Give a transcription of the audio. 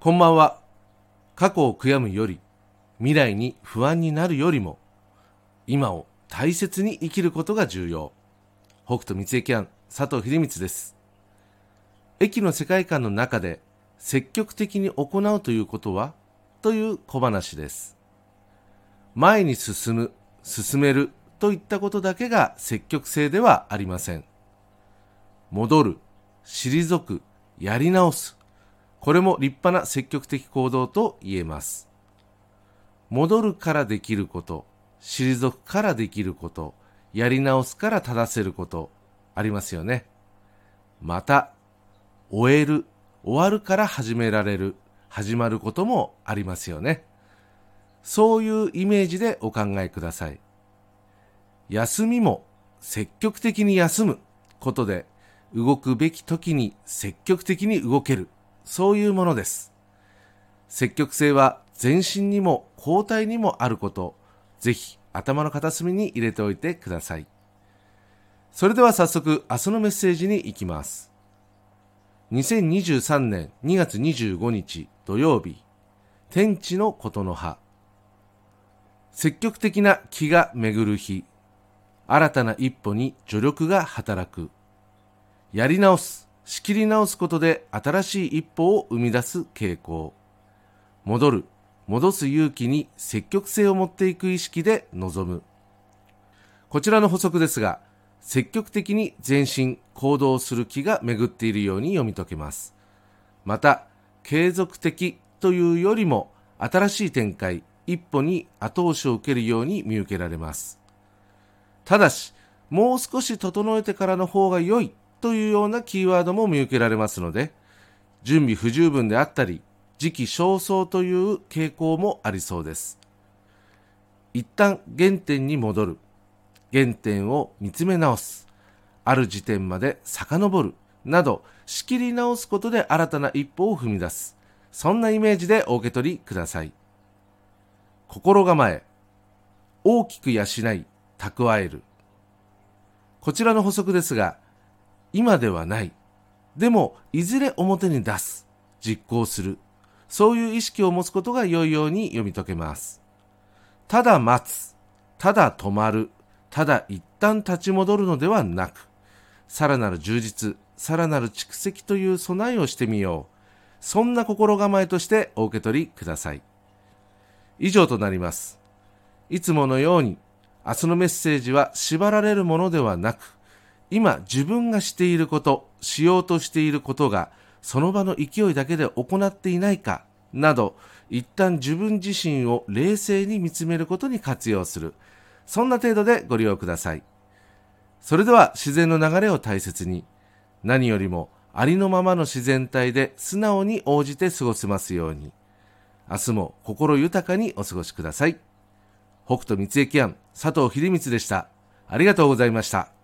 こんばんは。過去を悔やむより、未来に不安になるよりも、今を大切に生きることが重要。北斗三重キャン佐藤秀光です。駅の世界観の中で積極的に行うということはという小話です。前に進む、進めるといったことだけが積極性ではありません。戻る、退く、やり直す。これも立派な積極的行動と言えます。戻るからできること、退くからできること、やり直すから正せること、ありますよね。また、終える、終わるから始められる、始まることもありますよね。そういうイメージでお考えください。休みも積極的に休むことで動くべき時に積極的に動ける。そういうものです。積極性は全身にも後退にもあること、ぜひ頭の片隅に入れておいてください。それでは早速明日のメッセージに行きます。2023年2月25日土曜日、天地のことの葉。積極的な気が巡る日、新たな一歩に助力が働く。やり直す、仕切り直すことで新しい一歩を生み出す傾向。戻る、戻す勇気に積極性を持っていく意識で臨む。こちらの補足ですが、積極的に前進、行動する気が巡っているように読み解けます。また、継続的というよりも新しい展開、一歩に後押しを受けるように見受けられます。ただし、もう少し整えてからの方が良いというようなキーワードも見受けられますので、準備不十分であったり、時期尚早という傾向もありそうです。一旦原点に戻る。原点を見つめ直す。ある時点まで遡る。など、仕切り直すことで新たな一歩を踏み出す。そんなイメージでお受け取りください。心構え。大きく養い、蓄える。こちらの補足ですが、今ではない。でも、いずれ表に出す。実行する。そういう意識を持つことが良いように読み解けます。ただ待つ。ただ止まる。ただ一旦立ち戻るのではなく、さらなる充実、さらなる蓄積という備えをしてみよう。そんな心構えとしてお受け取りください。以上となります。いつものように、明日のメッセージは縛られるものではなく、今自分がしていること、しようとしていることが、その場の勢いだけで行っていないか、など、一旦自分自身を冷静に見つめることに活用する。そんな程度でご利用ください。それでは自然の流れを大切に、何よりもありのままの自然体で素直に応じて過ごせますように。明日も心豊かにお過ごしください。北斗三重キ庵佐藤秀光でした。ありがとうございました。